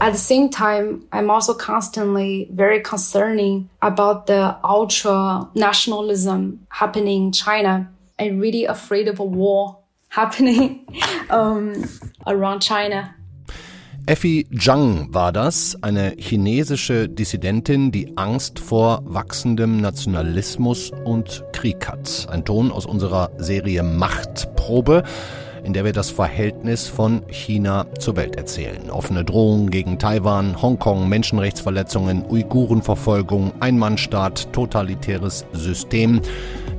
At the same time, I'm also constantly very concerning about the ultra nationalism happening in China. I'm really afraid of a war happening um, around China. Effie Zhang war das, eine chinesische Dissidentin, die Angst vor wachsendem Nationalismus und Krieg hat. Ein Ton aus unserer Serie Machtprobe in der wir das Verhältnis von China zur Welt erzählen. Offene Drohungen gegen Taiwan, Hongkong, Menschenrechtsverletzungen, Uigurenverfolgung, Einmannstaat, totalitäres System.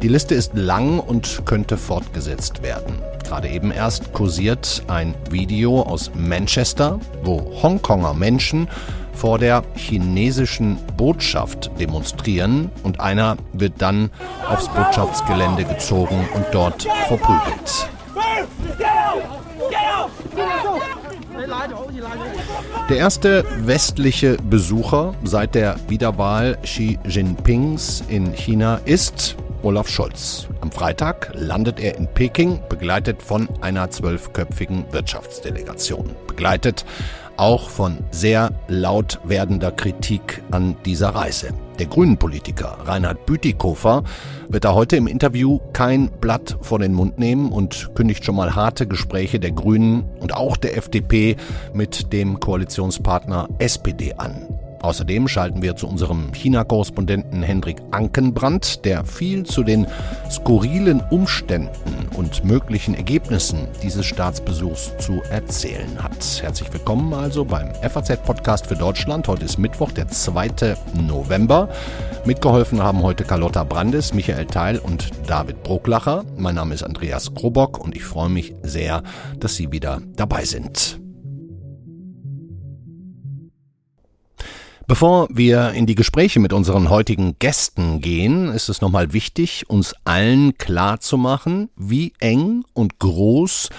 Die Liste ist lang und könnte fortgesetzt werden. Gerade eben erst kursiert ein Video aus Manchester, wo Hongkonger Menschen vor der chinesischen Botschaft demonstrieren und einer wird dann aufs Botschaftsgelände gezogen und dort verprügelt. Der erste westliche Besucher seit der Wiederwahl Xi Jinpings in China ist Olaf Scholz. Am Freitag landet er in Peking, begleitet von einer zwölfköpfigen Wirtschaftsdelegation. Begleitet auch von sehr laut werdender Kritik an dieser Reise. Der Grünen-Politiker Reinhard Bütikofer wird da heute im Interview kein Blatt vor den Mund nehmen und kündigt schon mal harte Gespräche der Grünen und auch der FDP mit dem Koalitionspartner SPD an. Außerdem schalten wir zu unserem China-Korrespondenten Hendrik Ankenbrand, der viel zu den skurrilen Umständen und möglichen Ergebnissen dieses Staatsbesuchs zu erzählen hat. Herzlich willkommen also beim FAZ-Podcast für Deutschland. Heute ist Mittwoch, der 2. November. Mitgeholfen haben heute Carlotta Brandes, Michael Teil und David Brucklacher. Mein Name ist Andreas Krobock und ich freue mich sehr, dass Sie wieder dabei sind. Bevor wir in die Gespräche mit unseren heutigen Gästen gehen, ist es nochmal wichtig, uns allen klar zu machen, wie eng und groß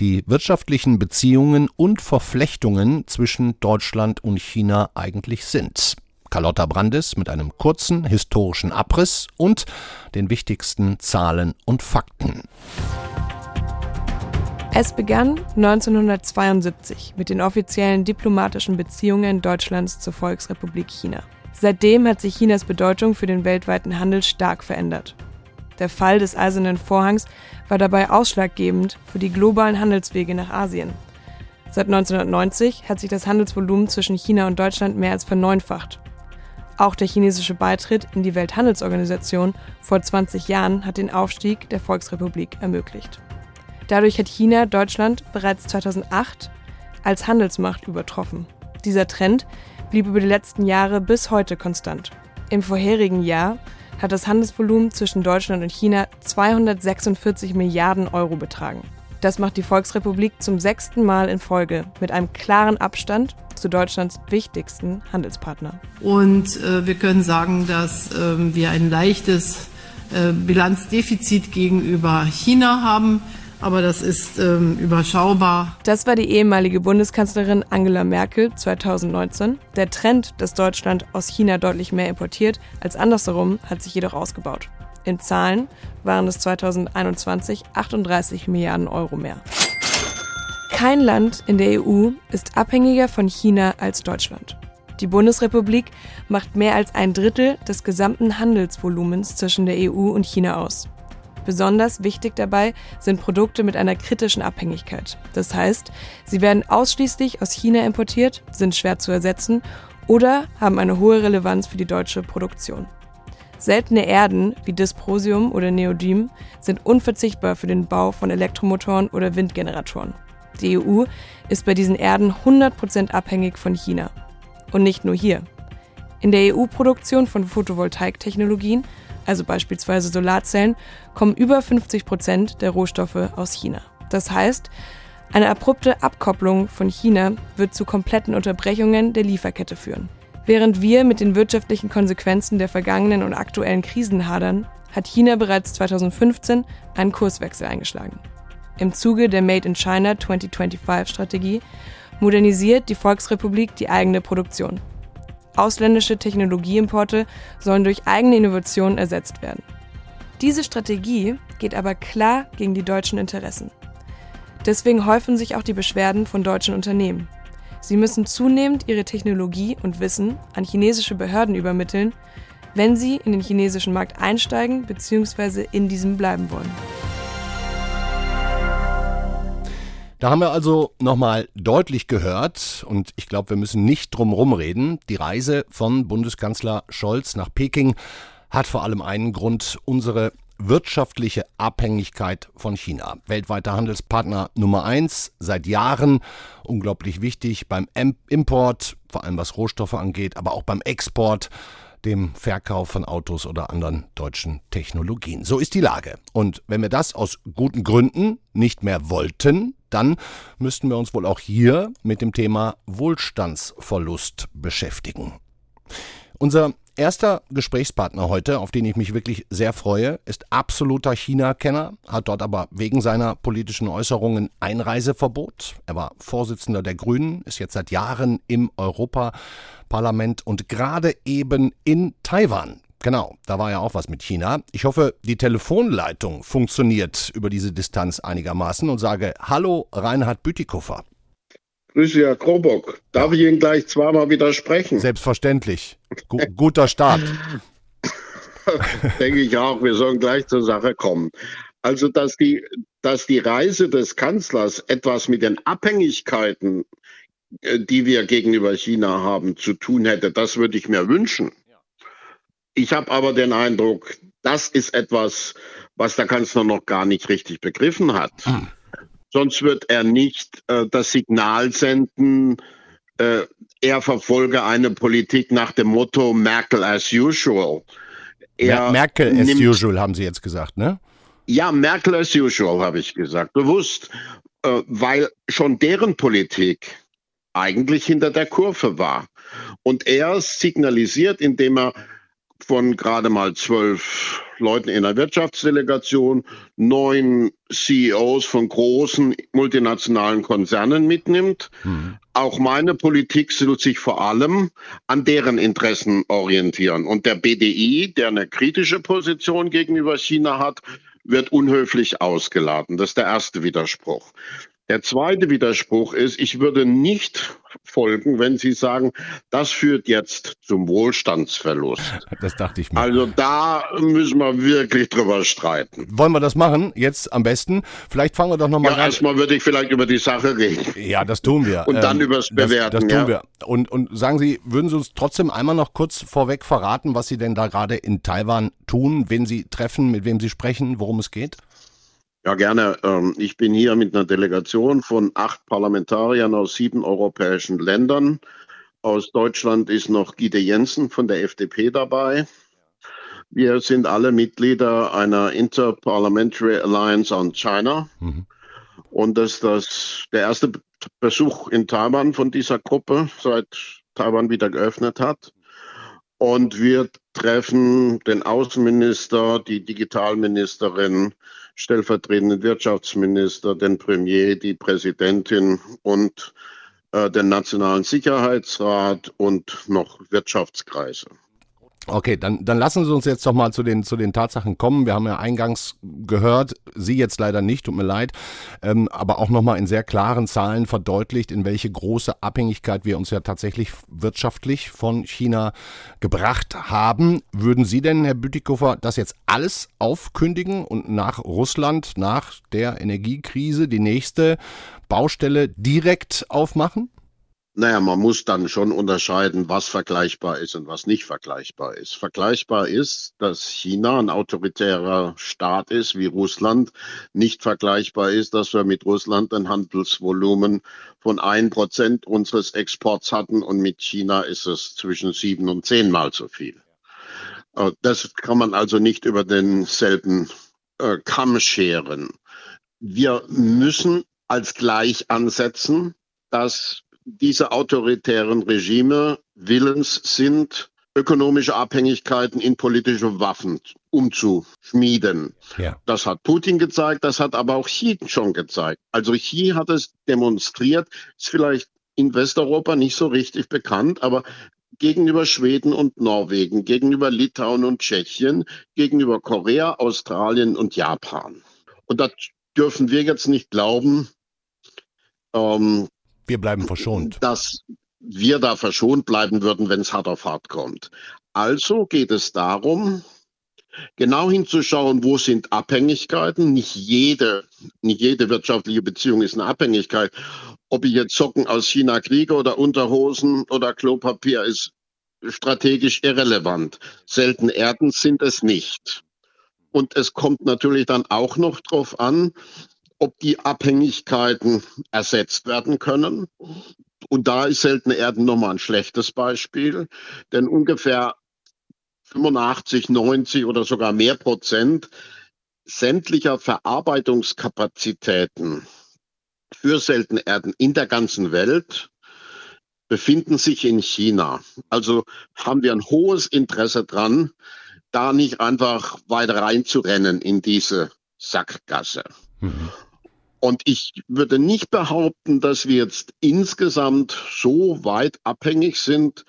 die wirtschaftlichen Beziehungen und Verflechtungen zwischen Deutschland und China eigentlich sind. Carlotta Brandes mit einem kurzen historischen Abriss und den wichtigsten Zahlen und Fakten. Es begann 1972 mit den offiziellen diplomatischen Beziehungen Deutschlands zur Volksrepublik China. Seitdem hat sich Chinas Bedeutung für den weltweiten Handel stark verändert. Der Fall des Eisernen Vorhangs war dabei ausschlaggebend für die globalen Handelswege nach Asien. Seit 1990 hat sich das Handelsvolumen zwischen China und Deutschland mehr als verneunfacht. Auch der chinesische Beitritt in die Welthandelsorganisation vor 20 Jahren hat den Aufstieg der Volksrepublik ermöglicht. Dadurch hat China Deutschland bereits 2008 als Handelsmacht übertroffen. Dieser Trend blieb über die letzten Jahre bis heute konstant. Im vorherigen Jahr hat das Handelsvolumen zwischen Deutschland und China 246 Milliarden Euro betragen. Das macht die Volksrepublik zum sechsten Mal in Folge mit einem klaren Abstand zu Deutschlands wichtigsten Handelspartner. Und äh, wir können sagen, dass äh, wir ein leichtes äh, Bilanzdefizit gegenüber China haben aber das ist ähm, überschaubar. Das war die ehemalige Bundeskanzlerin Angela Merkel 2019. Der Trend, dass Deutschland aus China deutlich mehr importiert als andersherum, hat sich jedoch ausgebaut. In Zahlen waren es 2021 38 Milliarden Euro mehr. Kein Land in der EU ist abhängiger von China als Deutschland. Die Bundesrepublik macht mehr als ein Drittel des gesamten Handelsvolumens zwischen der EU und China aus. Besonders wichtig dabei sind Produkte mit einer kritischen Abhängigkeit. Das heißt, sie werden ausschließlich aus China importiert, sind schwer zu ersetzen oder haben eine hohe Relevanz für die deutsche Produktion. Seltene Erden wie Dysprosium oder Neodym sind unverzichtbar für den Bau von Elektromotoren oder Windgeneratoren. Die EU ist bei diesen Erden 100% abhängig von China. Und nicht nur hier. In der EU-Produktion von Photovoltaiktechnologien also beispielsweise Solarzellen, kommen über 50 Prozent der Rohstoffe aus China. Das heißt, eine abrupte Abkopplung von China wird zu kompletten Unterbrechungen der Lieferkette führen. Während wir mit den wirtschaftlichen Konsequenzen der vergangenen und aktuellen Krisen hadern, hat China bereits 2015 einen Kurswechsel eingeschlagen. Im Zuge der Made in China 2025 Strategie modernisiert die Volksrepublik die eigene Produktion. Ausländische Technologieimporte sollen durch eigene Innovationen ersetzt werden. Diese Strategie geht aber klar gegen die deutschen Interessen. Deswegen häufen sich auch die Beschwerden von deutschen Unternehmen. Sie müssen zunehmend ihre Technologie und Wissen an chinesische Behörden übermitteln, wenn sie in den chinesischen Markt einsteigen bzw. in diesem bleiben wollen. Da haben wir also nochmal deutlich gehört, und ich glaube, wir müssen nicht drum rumreden, die Reise von Bundeskanzler Scholz nach Peking hat vor allem einen Grund, unsere wirtschaftliche Abhängigkeit von China. Weltweiter Handelspartner Nummer eins, seit Jahren unglaublich wichtig beim Import, vor allem was Rohstoffe angeht, aber auch beim Export dem Verkauf von Autos oder anderen deutschen Technologien. So ist die Lage. Und wenn wir das aus guten Gründen nicht mehr wollten, dann müssten wir uns wohl auch hier mit dem Thema Wohlstandsverlust beschäftigen. Unser erster Gesprächspartner heute, auf den ich mich wirklich sehr freue, ist absoluter China-Kenner, hat dort aber wegen seiner politischen Äußerungen Einreiseverbot. Er war Vorsitzender der Grünen, ist jetzt seit Jahren im Europaparlament und gerade eben in Taiwan. Genau, da war ja auch was mit China. Ich hoffe, die Telefonleitung funktioniert über diese Distanz einigermaßen und sage Hallo Reinhard Bütikofer. Grüße, Herr Krobock. Darf ich Ihnen gleich zweimal widersprechen? Selbstverständlich. Gu guter Start. Denke ich auch. Wir sollen gleich zur Sache kommen. Also, dass die, dass die Reise des Kanzlers etwas mit den Abhängigkeiten, äh, die wir gegenüber China haben, zu tun hätte, das würde ich mir wünschen. Ich habe aber den Eindruck, das ist etwas, was der Kanzler noch gar nicht richtig begriffen hat. Hm. Sonst wird er nicht äh, das Signal senden, äh, er verfolge eine Politik nach dem Motto Merkel as usual. Er Merkel as usual haben Sie jetzt gesagt, ne? Ja, Merkel as usual habe ich gesagt, bewusst, äh, weil schon deren Politik eigentlich hinter der Kurve war. Und er signalisiert, indem er von gerade mal zwölf Leuten in der Wirtschaftsdelegation neun CEOs von großen multinationalen Konzernen mitnimmt. Mhm. Auch meine Politik soll sich vor allem an deren Interessen orientieren. Und der BDI, der eine kritische Position gegenüber China hat, wird unhöflich ausgeladen. Das ist der erste Widerspruch. Der zweite Widerspruch ist, ich würde nicht folgen, wenn Sie sagen, das führt jetzt zum Wohlstandsverlust. Das dachte ich mir. Also da müssen wir wirklich drüber streiten. Wollen wir das machen? Jetzt am besten? Vielleicht fangen wir doch nochmal ja, an. Erstmal würde ich vielleicht über die Sache reden. Ja, das tun wir. Und dann ähm, übers Bewerten. Das, das tun ja. wir. Und, und sagen Sie, würden Sie uns trotzdem einmal noch kurz vorweg verraten, was Sie denn da gerade in Taiwan tun, wen Sie treffen, mit wem Sie sprechen, worum es geht? Ja, gerne. Ähm, ich bin hier mit einer Delegation von acht Parlamentariern aus sieben europäischen Ländern. Aus Deutschland ist noch Gide Jensen von der FDP dabei. Wir sind alle Mitglieder einer Interparliamentary Alliance on China. Mhm. Und das ist das, der erste Besuch in Taiwan von dieser Gruppe, seit Taiwan wieder geöffnet hat. Und wir treffen den Außenminister, die Digitalministerin, stellvertretenden Wirtschaftsminister, den Premier, die Präsidentin und äh, den Nationalen Sicherheitsrat und noch Wirtschaftskreise. Okay, dann, dann lassen Sie uns jetzt doch mal zu den, zu den Tatsachen kommen. Wir haben ja eingangs gehört, Sie jetzt leider nicht, tut mir leid, ähm, aber auch nochmal in sehr klaren Zahlen verdeutlicht, in welche große Abhängigkeit wir uns ja tatsächlich wirtschaftlich von China gebracht haben. Würden Sie denn, Herr Bütikofer, das jetzt alles aufkündigen und nach Russland, nach der Energiekrise, die nächste Baustelle direkt aufmachen? Naja, man muss dann schon unterscheiden, was vergleichbar ist und was nicht vergleichbar ist. Vergleichbar ist, dass China ein autoritärer Staat ist wie Russland. Nicht vergleichbar ist, dass wir mit Russland ein Handelsvolumen von ein Prozent unseres Exports hatten und mit China ist es zwischen sieben und zehnmal so viel. Äh, das kann man also nicht über denselben äh, Kamm scheren. Wir müssen als gleich ansetzen, dass diese autoritären Regime willens sind, ökonomische Abhängigkeiten in politische Waffen umzuschmieden. Ja. Das hat Putin gezeigt, das hat aber auch Xi schon gezeigt. Also Xi hat es demonstriert, ist vielleicht in Westeuropa nicht so richtig bekannt, aber gegenüber Schweden und Norwegen, gegenüber Litauen und Tschechien, gegenüber Korea, Australien und Japan. Und das dürfen wir jetzt nicht glauben, ähm, wir bleiben verschont. Dass wir da verschont bleiben würden, wenn es hart auf hart kommt. Also geht es darum, genau hinzuschauen, wo sind Abhängigkeiten. Nicht jede, nicht jede wirtschaftliche Beziehung ist eine Abhängigkeit. Ob ich jetzt Socken aus China kriege oder Unterhosen oder Klopapier ist strategisch irrelevant. Selten Erden sind es nicht. Und es kommt natürlich dann auch noch darauf an, ob die Abhängigkeiten ersetzt werden können. Und da ist seltene Erden nochmal ein schlechtes Beispiel, denn ungefähr 85, 90 oder sogar mehr Prozent sämtlicher Verarbeitungskapazitäten für seltene Erden in der ganzen Welt befinden sich in China. Also haben wir ein hohes Interesse dran, da nicht einfach weiter reinzurennen in diese Sackgasse. Mhm. Und ich würde nicht behaupten, dass wir jetzt insgesamt so weit abhängig sind,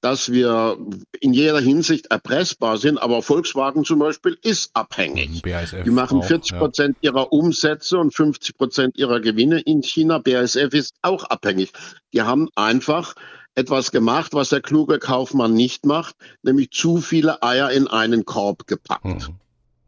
dass wir in jeder Hinsicht erpressbar sind. Aber Volkswagen zum Beispiel ist abhängig. BASF Die machen 40 Prozent ja. ihrer Umsätze und 50 Prozent ihrer Gewinne in China. BASF ist auch abhängig. Die haben einfach etwas gemacht, was der kluge Kaufmann nicht macht, nämlich zu viele Eier in einen Korb gepackt.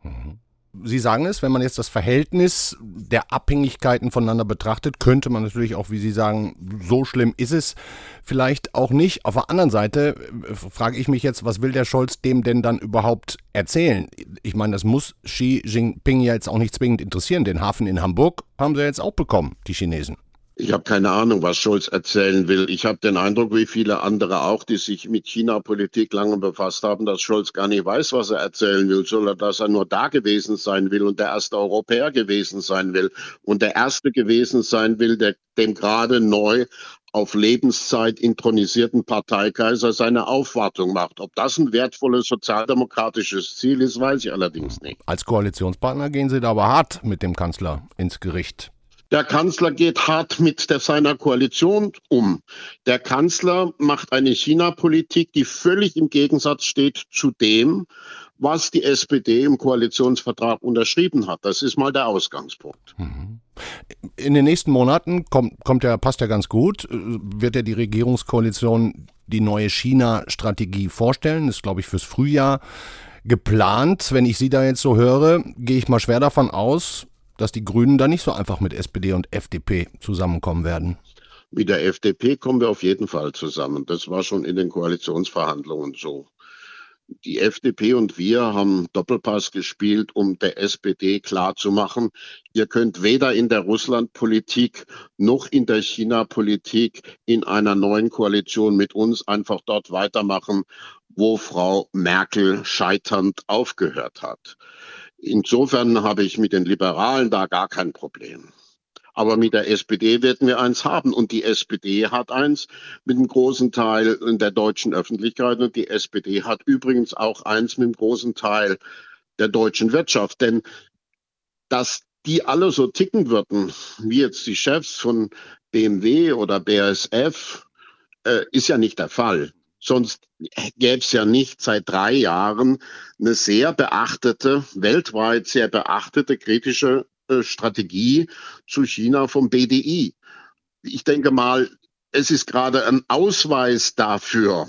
Mhm. Mhm. Sie sagen es, wenn man jetzt das Verhältnis der Abhängigkeiten voneinander betrachtet, könnte man natürlich auch, wie Sie sagen, so schlimm ist es vielleicht auch nicht. Auf der anderen Seite äh, frage ich mich jetzt, was will der Scholz dem denn dann überhaupt erzählen? Ich meine, das muss Xi Jinping ja jetzt auch nicht zwingend interessieren. Den Hafen in Hamburg haben sie jetzt auch bekommen, die Chinesen. Ich habe keine Ahnung, was Scholz erzählen will. Ich habe den Eindruck, wie viele andere auch, die sich mit China-Politik lange befasst haben, dass Scholz gar nicht weiß, was er erzählen will, sondern dass er nur da gewesen sein will und der erste Europäer gewesen sein will und der erste gewesen sein will, der dem gerade neu auf Lebenszeit intronisierten Parteikaiser seine Aufwartung macht. Ob das ein wertvolles sozialdemokratisches Ziel ist, weiß ich allerdings nicht. Als Koalitionspartner gehen Sie da aber hart mit dem Kanzler ins Gericht. Der Kanzler geht hart mit der, seiner Koalition um. Der Kanzler macht eine China-Politik, die völlig im Gegensatz steht zu dem, was die SPD im Koalitionsvertrag unterschrieben hat. Das ist mal der Ausgangspunkt. Mhm. In den nächsten Monaten kommt, kommt ja, passt ja ganz gut, wird ja die Regierungskoalition die neue China-Strategie vorstellen. Das ist, glaube ich, fürs Frühjahr geplant. Wenn ich Sie da jetzt so höre, gehe ich mal schwer davon aus, dass die Grünen da nicht so einfach mit SPD und FDP zusammenkommen werden. Mit der FDP kommen wir auf jeden Fall zusammen. Das war schon in den Koalitionsverhandlungen so. Die FDP und wir haben Doppelpass gespielt, um der SPD klarzumachen, ihr könnt weder in der Russlandpolitik noch in der China-Politik in einer neuen Koalition mit uns einfach dort weitermachen, wo Frau Merkel scheiternd aufgehört hat. Insofern habe ich mit den Liberalen da gar kein Problem. Aber mit der SPD werden wir eins haben. Und die SPD hat eins mit einem großen Teil der deutschen Öffentlichkeit. Und die SPD hat übrigens auch eins mit einem großen Teil der deutschen Wirtschaft. Denn dass die alle so ticken würden, wie jetzt die Chefs von BMW oder BASF, äh, ist ja nicht der Fall. Sonst gäbe es ja nicht seit drei Jahren eine sehr beachtete, weltweit sehr beachtete kritische äh, Strategie zu China vom BDI. Ich denke mal, es ist gerade ein Ausweis dafür,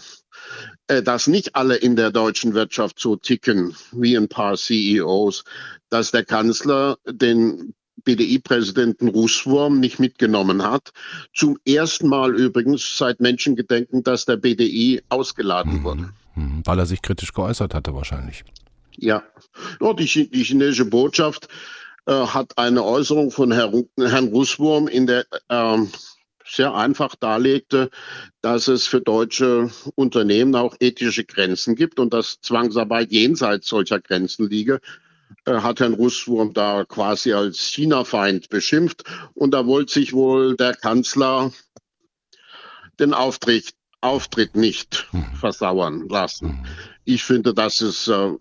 äh, dass nicht alle in der deutschen Wirtschaft so ticken wie ein paar CEOs, dass der Kanzler den BDI-Präsidenten Russwurm nicht mitgenommen hat. Zum ersten Mal übrigens seit Menschengedenken, dass der BDI ausgeladen mhm. wurde. Mhm. Weil er sich kritisch geäußert hatte wahrscheinlich. Ja, oh, die, die chinesische Botschaft äh, hat eine Äußerung von Herr, Herrn Russwurm in der äh, sehr einfach darlegte, dass es für deutsche Unternehmen auch ethische Grenzen gibt und dass Zwangsarbeit jenseits solcher Grenzen liege. Äh, hat Herrn Russwurm da quasi als China-Feind beschimpft. Und da wollte sich wohl der Kanzler den Auftritt, Auftritt nicht mhm. versauern lassen. Mhm. Ich finde, das ist äh,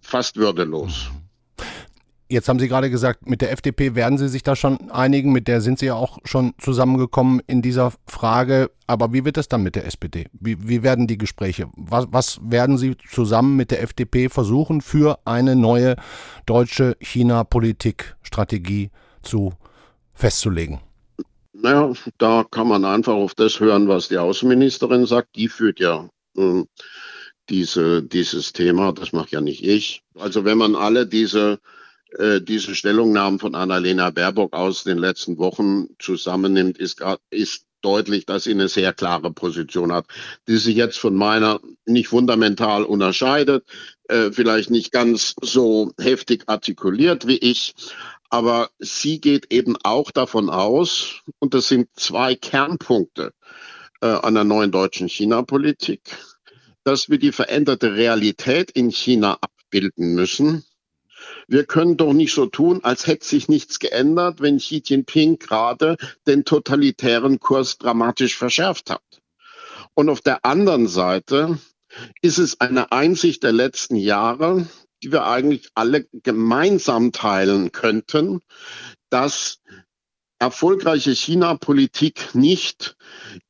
fast würdelos. Jetzt haben Sie gerade gesagt, mit der FDP werden Sie sich da schon einigen, mit der sind Sie ja auch schon zusammengekommen in dieser Frage. Aber wie wird es dann mit der SPD? Wie, wie werden die Gespräche? Was, was werden Sie zusammen mit der FDP versuchen, für eine neue deutsche China-Politik-Strategie zu festzulegen? Naja, da kann man einfach auf das hören, was die Außenministerin sagt. Die führt ja äh, diese, dieses Thema, das macht ja nicht ich. Also wenn man alle diese, äh, diese Stellungnahmen von Annalena Baerbock aus den letzten Wochen zusammennimmt, ist, ist deutlich, dass sie eine sehr klare Position hat, die sich jetzt von meiner nicht fundamental unterscheidet, äh, vielleicht nicht ganz so heftig artikuliert wie ich, aber sie geht eben auch davon aus, und das sind zwei Kernpunkte äh, an der neuen deutschen China-Politik, dass wir die veränderte Realität in China abbilden müssen. Wir können doch nicht so tun, als hätte sich nichts geändert, wenn Xi Jinping gerade den totalitären Kurs dramatisch verschärft hat. Und auf der anderen Seite ist es eine Einsicht der letzten Jahre, die wir eigentlich alle gemeinsam teilen könnten, dass erfolgreiche China-Politik nicht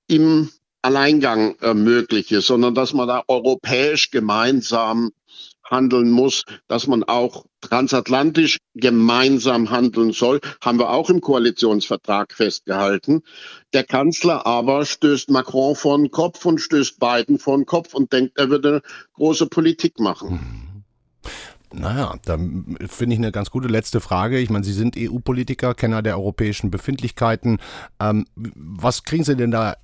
im Alleingang äh, möglich ist, sondern dass man da europäisch gemeinsam handeln muss, dass man auch transatlantisch gemeinsam handeln soll, haben wir auch im Koalitionsvertrag festgehalten. Der Kanzler aber stößt Macron vor den Kopf und stößt Biden vor den Kopf und denkt, er würde große Politik machen. Mhm. Naja, da finde ich eine ganz gute letzte Frage. Ich meine, Sie sind EU-Politiker, Kenner der europäischen Befindlichkeiten. Ähm, was kriegen Sie denn da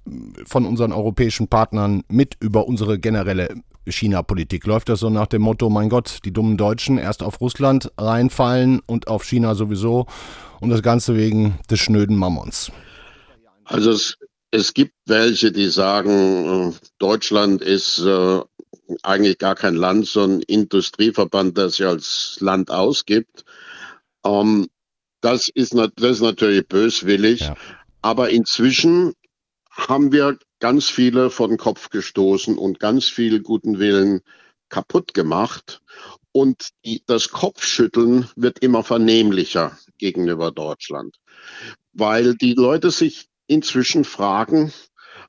von unseren europäischen Partnern mit über unsere generelle China-Politik? Läuft das so nach dem Motto, mein Gott, die dummen Deutschen erst auf Russland reinfallen und auf China sowieso und das Ganze wegen des schnöden Mammons? Also es, es gibt welche, die sagen, äh, Deutschland ist äh, eigentlich gar kein Land, sondern Industrieverband, der sich als Land ausgibt. Ähm, das, ist, das ist natürlich böswillig. Ja. Aber inzwischen haben wir ganz viele vor den Kopf gestoßen und ganz viel guten Willen kaputt gemacht. Und die, das Kopfschütteln wird immer vernehmlicher gegenüber Deutschland, weil die Leute sich inzwischen fragen,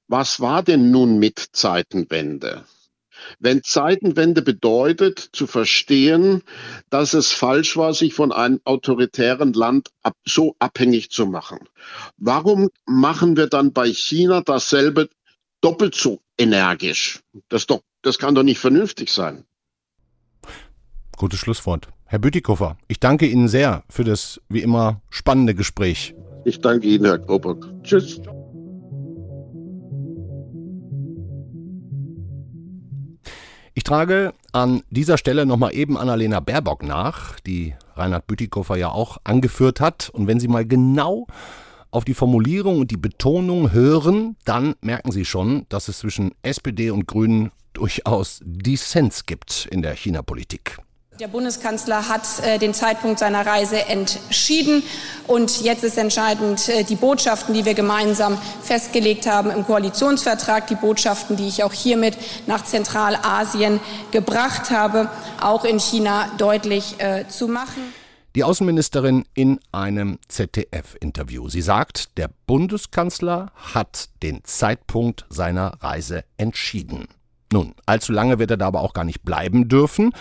was war denn nun mit Zeitenwende? Wenn Zeitenwende bedeutet, zu verstehen, dass es falsch war, sich von einem autoritären Land ab, so abhängig zu machen. Warum machen wir dann bei China dasselbe doppelt so energisch? Das, doch, das kann doch nicht vernünftig sein. Gutes Schlusswort. Herr Bütikofer, ich danke Ihnen sehr für das wie immer spannende Gespräch. Ich danke Ihnen, Herr Krobock. Tschüss. Ich trage an dieser Stelle nochmal eben Annalena Baerbock nach, die Reinhard Bütikofer ja auch angeführt hat. Und wenn Sie mal genau auf die Formulierung und die Betonung hören, dann merken Sie schon, dass es zwischen SPD und Grünen durchaus Dissens gibt in der China-Politik. Der Bundeskanzler hat äh, den Zeitpunkt seiner Reise entschieden. Und jetzt ist entscheidend äh, die Botschaften, die wir gemeinsam festgelegt haben im Koalitionsvertrag, die Botschaften, die ich auch hiermit nach Zentralasien gebracht habe, auch in China deutlich äh, zu machen. Die Außenministerin in einem ZDF-Interview. Sie sagt, der Bundeskanzler hat den Zeitpunkt seiner Reise entschieden. Nun, allzu lange wird er da aber auch gar nicht bleiben dürfen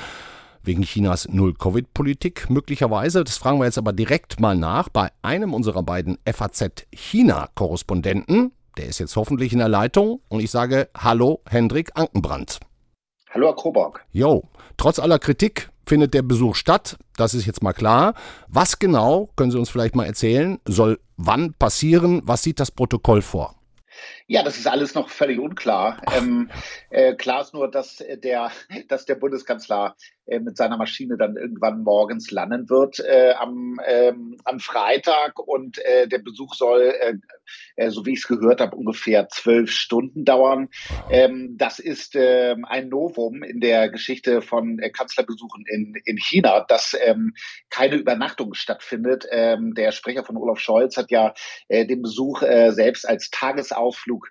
wegen Chinas Null-Covid-Politik möglicherweise. Das fragen wir jetzt aber direkt mal nach bei einem unserer beiden FAZ-China-Korrespondenten. Der ist jetzt hoffentlich in der Leitung und ich sage Hallo, Hendrik Ankenbrand. Hallo, Herr Krobock. Jo, trotz aller Kritik findet der Besuch statt. Das ist jetzt mal klar. Was genau, können Sie uns vielleicht mal erzählen, soll wann passieren? Was sieht das Protokoll vor? Ja, das ist alles noch völlig unklar. Ähm, äh, klar ist nur, dass der, dass der Bundeskanzler äh, mit seiner Maschine dann irgendwann morgens landen wird äh, am, ähm, am Freitag und äh, der Besuch soll, äh, äh, so wie ich es gehört habe, ungefähr zwölf Stunden dauern. Ähm, das ist ähm, ein Novum in der Geschichte von Kanzlerbesuchen in, in China, dass ähm, keine Übernachtung stattfindet. Ähm, der Sprecher von Olaf Scholz hat ja den Besuch selbst als Tagesausflug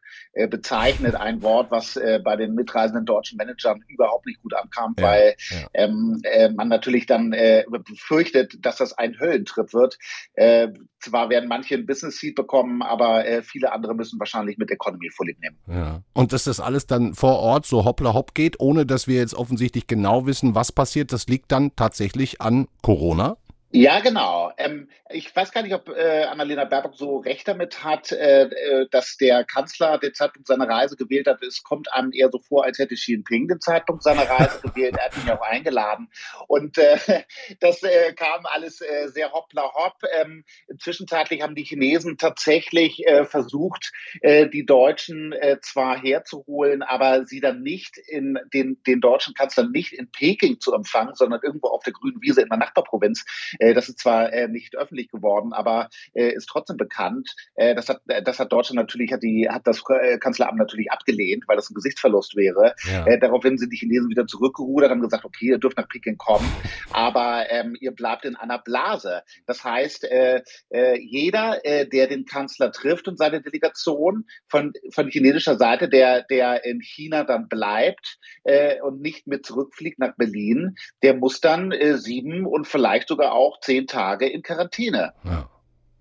bezeichnet, ein Wort, was bei den mitreisenden deutschen Managern überhaupt nicht gut ankam, ja, weil ja ähm, äh, man natürlich dann äh, befürchtet, dass das ein Höllentrip wird. Äh, zwar werden manche ein Business Seat bekommen, aber äh, viele andere müssen wahrscheinlich mit Economy Vorlieb nehmen. Ja. Und dass das alles dann vor Ort so hoppla hopp geht, ohne dass wir jetzt offensichtlich genau wissen, was passiert, das liegt dann tatsächlich an Corona? Ja, genau. Ähm, ich weiß gar nicht, ob äh, Annalena Baerbock so recht damit hat, äh, äh, dass der Kanzler den Zeitpunkt seiner Reise gewählt hat. Es kommt einem eher so vor, als hätte Xi Jinping den Zeitpunkt seiner Reise gewählt. Er hat ja auch eingeladen. Und äh, das äh, kam alles äh, sehr hoppla hopp. Ähm, zwischenzeitlich haben die Chinesen tatsächlich versucht, die Deutschen zwar herzuholen, aber sie dann nicht in den, den deutschen Kanzler nicht in Peking zu empfangen, sondern irgendwo auf der grünen Wiese in der Nachbarprovinz das ist zwar äh, nicht öffentlich geworden, aber äh, ist trotzdem bekannt. Äh, das, hat, das hat Deutschland natürlich, hat, die, hat das äh, Kanzleramt natürlich abgelehnt, weil das ein Gesichtsverlust wäre. Ja. Äh, daraufhin sind die Chinesen wieder zurückgerudert, haben gesagt, okay, ihr dürft nach Peking kommen, aber ähm, ihr bleibt in einer Blase. Das heißt, äh, äh, jeder, äh, der den Kanzler trifft und seine Delegation von, von chinesischer Seite, der, der in China dann bleibt äh, und nicht mit zurückfliegt nach Berlin, der muss dann äh, sieben und vielleicht sogar auch auch zehn Tage in Quarantäne. Ja.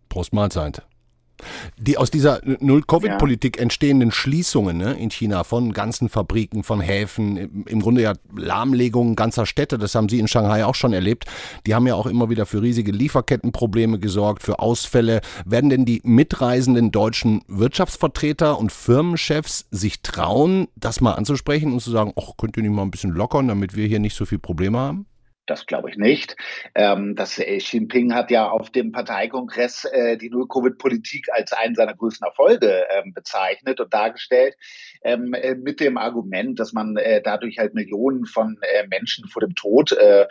Prost Mahlzeit. Die aus dieser Null-Covid-Politik ja. entstehenden Schließungen ne, in China von ganzen Fabriken, von Häfen, im Grunde ja Lahmlegungen ganzer Städte, das haben Sie in Shanghai auch schon erlebt, die haben ja auch immer wieder für riesige Lieferkettenprobleme gesorgt, für Ausfälle. Werden denn die mitreisenden deutschen Wirtschaftsvertreter und Firmenchefs sich trauen, das mal anzusprechen und zu sagen, ach, könnt ihr nicht mal ein bisschen lockern, damit wir hier nicht so viele Probleme haben? Das glaube ich nicht. Ähm, das äh, Xi Jinping hat ja auf dem Parteikongress äh, die Null-Covid-Politik als einen seiner größten Erfolge ähm, bezeichnet und dargestellt, ähm, äh, mit dem Argument, dass man äh, dadurch halt Millionen von äh, Menschen vor dem Tod äh,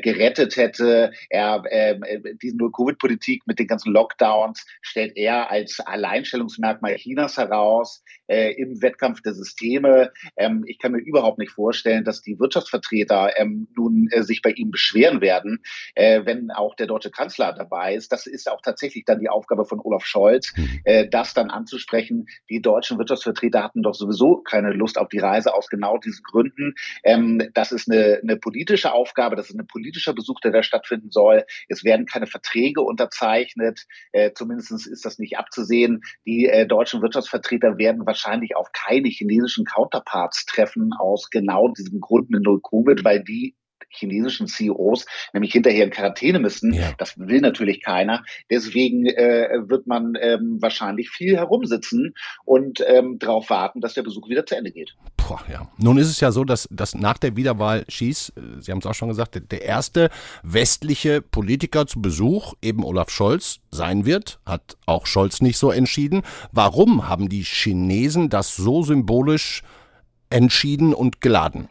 gerettet hätte. Er, äh, diese Null-Covid-Politik mit den ganzen Lockdowns stellt er als Alleinstellungsmerkmal Chinas heraus im Wettkampf der Systeme. Ähm, ich kann mir überhaupt nicht vorstellen, dass die Wirtschaftsvertreter ähm, nun sich bei ihm beschweren werden, äh, wenn auch der deutsche Kanzler dabei ist. Das ist auch tatsächlich dann die Aufgabe von Olaf Scholz, mhm. äh, das dann anzusprechen. Die deutschen Wirtschaftsvertreter hatten doch sowieso keine Lust auf die Reise aus genau diesen Gründen. Ähm, das ist eine, eine politische Aufgabe, das ist ein politischer Besuch, der da stattfinden soll. Es werden keine Verträge unterzeichnet, äh, zumindest ist das nicht abzusehen. Die äh, deutschen Wirtschaftsvertreter werden wahrscheinlich auf keine chinesischen Counterparts treffen aus genau diesem Grund mit Null Covid, weil die chinesischen CEOs nämlich hinterher in Quarantäne müssen. Ja. Das will natürlich keiner. Deswegen äh, wird man ähm, wahrscheinlich viel herumsitzen und ähm, darauf warten, dass der Besuch wieder zu Ende geht. Boah, ja. Nun ist es ja so, dass, dass nach der Wiederwahl Schieß, äh, Sie haben es auch schon gesagt, der erste westliche Politiker zu Besuch eben Olaf Scholz sein wird. Hat auch Scholz nicht so entschieden. Warum haben die Chinesen das so symbolisch entschieden und geladen?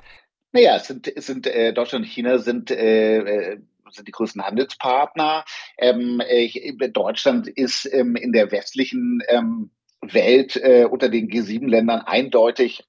Naja, es sind, es sind äh, Deutschland und China sind äh, äh sind die größten Handelspartner. Ähm, äh, Deutschland ist ähm, in der westlichen ähm, Welt äh, unter den G7-Ländern eindeutig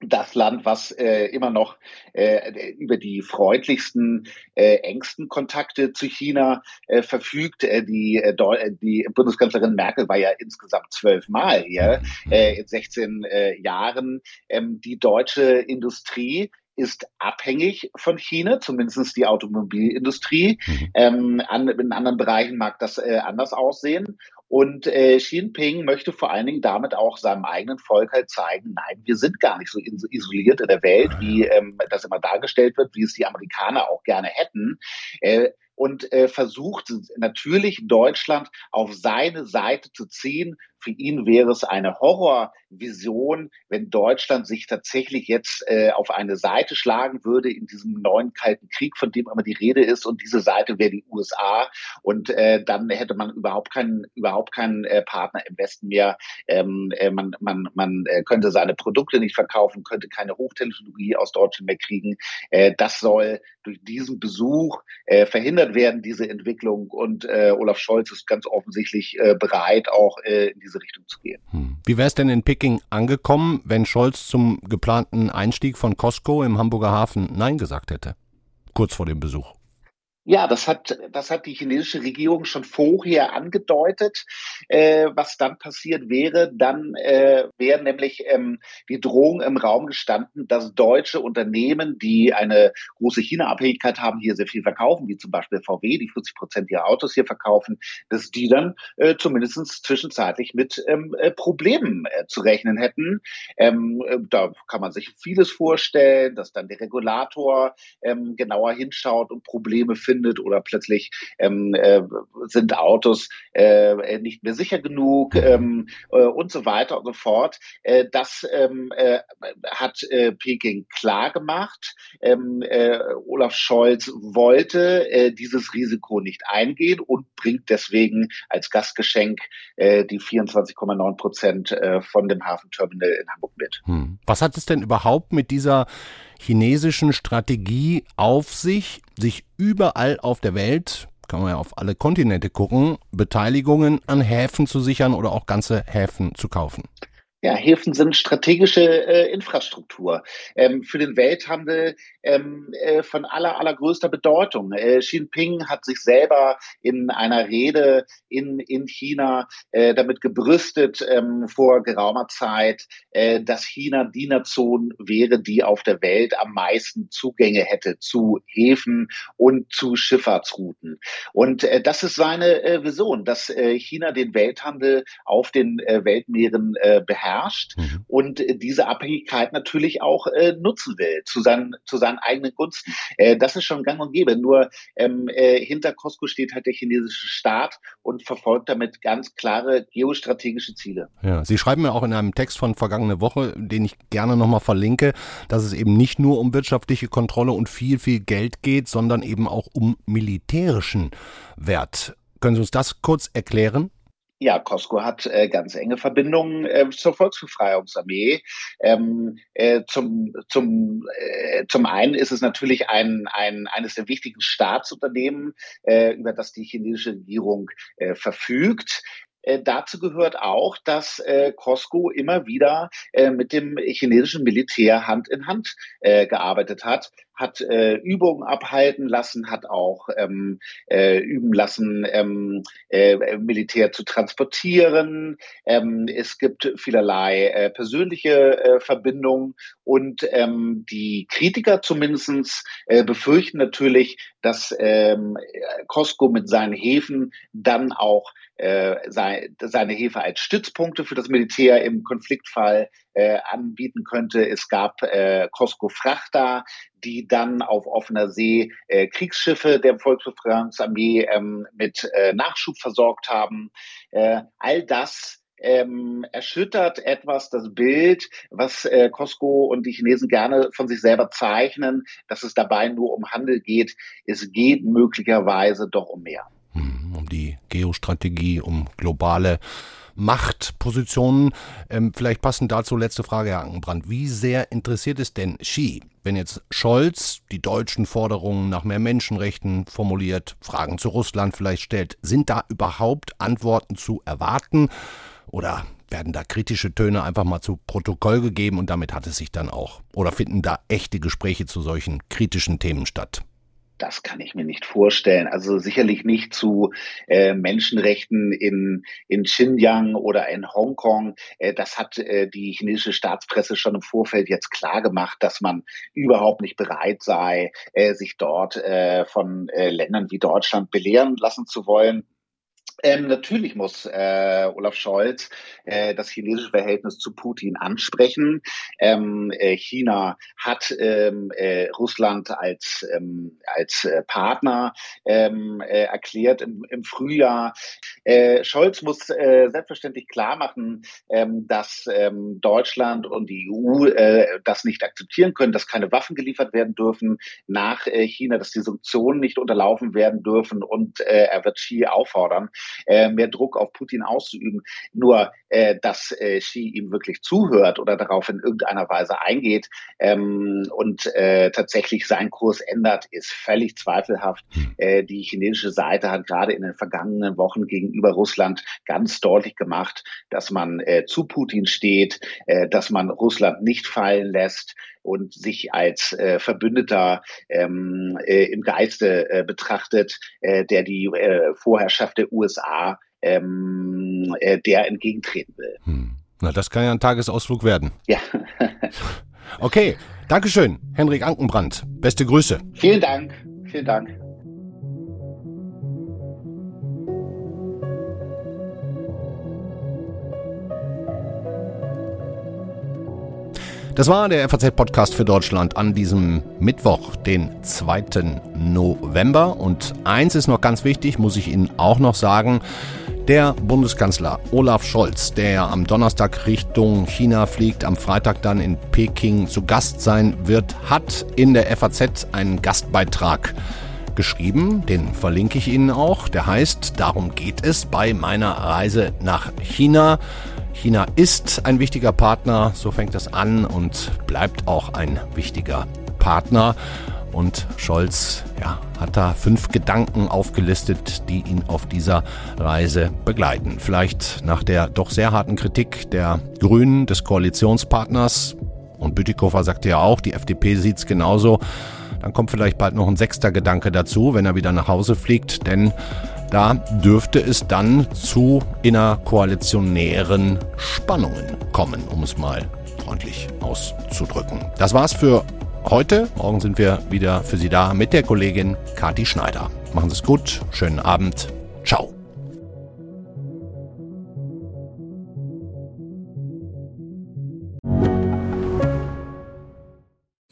das Land, was äh, immer noch äh, über die freundlichsten, äh, engsten Kontakte zu China äh, verfügt. Äh, die, äh, die Bundeskanzlerin Merkel war ja insgesamt zwölfmal hier äh, in 16 äh, Jahren. Ähm, die deutsche Industrie ist abhängig von China, zumindest die Automobilindustrie. Mhm. Ähm, an, in anderen Bereichen mag das äh, anders aussehen. Und äh, Xi Jinping möchte vor allen Dingen damit auch seinem eigenen Volk halt zeigen, nein, wir sind gar nicht so isoliert in der Welt, wie ähm, das immer dargestellt wird, wie es die Amerikaner auch gerne hätten. Äh, und äh, versucht natürlich Deutschland auf seine Seite zu ziehen, für ihn wäre es eine Horrorvision, wenn Deutschland sich tatsächlich jetzt äh, auf eine Seite schlagen würde in diesem neuen Kalten Krieg, von dem immer die Rede ist. Und diese Seite wäre die USA. Und äh, dann hätte man überhaupt keinen, überhaupt keinen äh, Partner im Westen mehr. Ähm, äh, man man, man äh, könnte seine Produkte nicht verkaufen, könnte keine Hochtechnologie aus Deutschland mehr kriegen. Äh, das soll durch diesen Besuch verhindert werden, diese Entwicklung. Und Olaf Scholz ist ganz offensichtlich bereit, auch in diese diese Richtung zu gehen. Hm. Wie wäre es denn in Peking angekommen, wenn Scholz zum geplanten Einstieg von Costco im Hamburger Hafen Nein gesagt hätte? Kurz vor dem Besuch. Ja, das hat, das hat die chinesische Regierung schon vorher angedeutet. Äh, was dann passiert wäre, dann äh, wäre nämlich ähm, die Drohung im Raum gestanden, dass deutsche Unternehmen, die eine große China-Abhängigkeit haben, hier sehr viel verkaufen, wie zum Beispiel VW, die 40 Prozent ihrer Autos hier verkaufen, dass die dann äh, zumindest zwischenzeitlich mit ähm, äh, Problemen äh, zu rechnen hätten. Ähm, äh, da kann man sich vieles vorstellen, dass dann der Regulator ähm, genauer hinschaut und Probleme findet findet oder plötzlich ähm, äh, sind Autos äh, nicht mehr sicher genug ähm, äh, und so weiter und so fort. Äh, das ähm, äh, hat äh, Peking klar gemacht. Ähm, äh, Olaf Scholz wollte äh, dieses Risiko nicht eingehen und bringt deswegen als Gastgeschenk äh, die 24,9 Prozent äh, von dem Hafenterminal in Hamburg mit. Hm. Was hat es denn überhaupt mit dieser chinesischen Strategie auf sich, sich überall auf der Welt kann man ja auf alle Kontinente gucken, Beteiligungen an Häfen zu sichern oder auch ganze Häfen zu kaufen. Ja, Häfen sind strategische äh, Infrastruktur ähm, für den Welthandel ähm, äh, von aller, allergrößter Bedeutung. Äh, Xi Jinping hat sich selber in einer Rede in, in China äh, damit gebrüstet ähm, vor geraumer Zeit, äh, dass China die Nation wäre, die auf der Welt am meisten Zugänge hätte zu Häfen und zu Schifffahrtsrouten. Und äh, das ist seine Vision, dass China den Welthandel auf den Weltmeeren äh, beherrscht herrscht mhm. und äh, diese Abhängigkeit natürlich auch äh, nutzen will zu seinen, zu seinen eigenen Gunsten. Äh, das ist schon gang und gäbe. Nur ähm, äh, hinter Costco steht halt der chinesische Staat und verfolgt damit ganz klare geostrategische Ziele. Ja, Sie schreiben ja auch in einem Text von vergangene Woche, den ich gerne nochmal verlinke, dass es eben nicht nur um wirtschaftliche Kontrolle und viel, viel Geld geht, sondern eben auch um militärischen Wert. Können Sie uns das kurz erklären? Ja, Costco hat äh, ganz enge Verbindungen äh, zur Volksbefreiungsarmee. Ähm, äh, zum, zum, äh, zum einen ist es natürlich ein, ein, eines der wichtigen Staatsunternehmen, äh, über das die chinesische Regierung äh, verfügt. Äh, dazu gehört auch, dass äh, Costco immer wieder äh, mit dem chinesischen Militär Hand in Hand gearbeitet hat, hat äh, Übungen abhalten lassen, hat auch ähm, äh, üben lassen, ähm, äh, Militär zu transportieren. Ähm, es gibt vielerlei äh, persönliche äh, Verbindungen und ähm, die Kritiker zumindestens äh, befürchten natürlich, dass ähm, Costco mit seinen Häfen dann auch äh, seine Hefe als Stützpunkte für das Militär im Konfliktfall äh, anbieten könnte. Es gab äh, Costco Frachter, die dann auf offener See äh, Kriegsschiffe der Volksbefreiungsarmee ähm, mit äh, Nachschub versorgt haben. Äh, all das ähm, erschüttert etwas das Bild, was äh, Costco und die Chinesen gerne von sich selber zeichnen, dass es dabei nur um Handel geht. Es geht möglicherweise doch um mehr. Hm, um die Geostrategie, um globale Machtpositionen. Ähm, vielleicht passend dazu letzte Frage, Herr Angenbrand. Wie sehr interessiert es denn Xi, wenn jetzt Scholz die deutschen Forderungen nach mehr Menschenrechten formuliert, Fragen zu Russland vielleicht stellt? Sind da überhaupt Antworten zu erwarten? Oder werden da kritische Töne einfach mal zu Protokoll gegeben und damit hat es sich dann auch? Oder finden da echte Gespräche zu solchen kritischen Themen statt? Das kann ich mir nicht vorstellen. Also sicherlich nicht zu äh, Menschenrechten in, in Xinjiang oder in Hongkong. Äh, das hat äh, die chinesische Staatspresse schon im Vorfeld jetzt klar gemacht, dass man überhaupt nicht bereit sei, äh, sich dort äh, von äh, Ländern wie Deutschland belehren lassen zu wollen. Ähm, natürlich muss äh, Olaf Scholz äh, das chinesische Verhältnis zu Putin ansprechen. Ähm, äh, China hat ähm, äh, Russland als, ähm, als äh, Partner ähm, äh, erklärt im, im Frühjahr. Scholz muss selbstverständlich klar machen, ähm, dass Deutschland und die EU das nicht akzeptieren können, dass keine Waffen geliefert werden dürfen nach China, dass die Sanktionen nicht unterlaufen werden dürfen und er wird Xi auffordern, äh, mehr Druck auf Putin auszuüben. Nur, äh, dass äh, Xi ihm wirklich zuhört oder darauf in irgendeiner Weise eingeht ähm, und äh, tatsächlich seinen Kurs ändert, ist völlig zweifelhaft. Hm. Äh, die chinesische Seite hat gerade in den vergangenen Wochen gegenüber Russland ganz deutlich gemacht, dass man äh, zu Putin steht, äh, dass man Russland nicht fallen lässt und sich als äh, Verbündeter ähm, äh, im Geiste äh, betrachtet, äh, der die äh, Vorherrschaft der USA ähm, äh, der entgegentreten will. Hm. Na, das kann ja ein Tagesausflug werden. Ja. okay, Dankeschön, Henrik Ankenbrand. Beste Grüße. Vielen Dank. Vielen Dank. Das war der FAZ-Podcast für Deutschland an diesem Mittwoch, den 2. November. Und eins ist noch ganz wichtig, muss ich Ihnen auch noch sagen. Der Bundeskanzler Olaf Scholz, der am Donnerstag Richtung China fliegt, am Freitag dann in Peking zu Gast sein wird, hat in der FAZ einen Gastbeitrag geschrieben. Den verlinke ich Ihnen auch. Der heißt, darum geht es bei meiner Reise nach China. China ist ein wichtiger Partner, so fängt es an und bleibt auch ein wichtiger Partner. Und Scholz ja, hat da fünf Gedanken aufgelistet, die ihn auf dieser Reise begleiten. Vielleicht nach der doch sehr harten Kritik der Grünen, des Koalitionspartners, und Bütikofer sagte ja auch, die FDP sieht's genauso, dann kommt vielleicht bald noch ein sechster Gedanke dazu, wenn er wieder nach Hause fliegt, denn da dürfte es dann zu innerkoalitionären Spannungen kommen, um es mal freundlich auszudrücken. Das war's für heute. Morgen sind wir wieder für Sie da mit der Kollegin Kati Schneider. Machen Sie es gut, schönen Abend,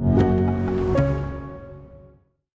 you.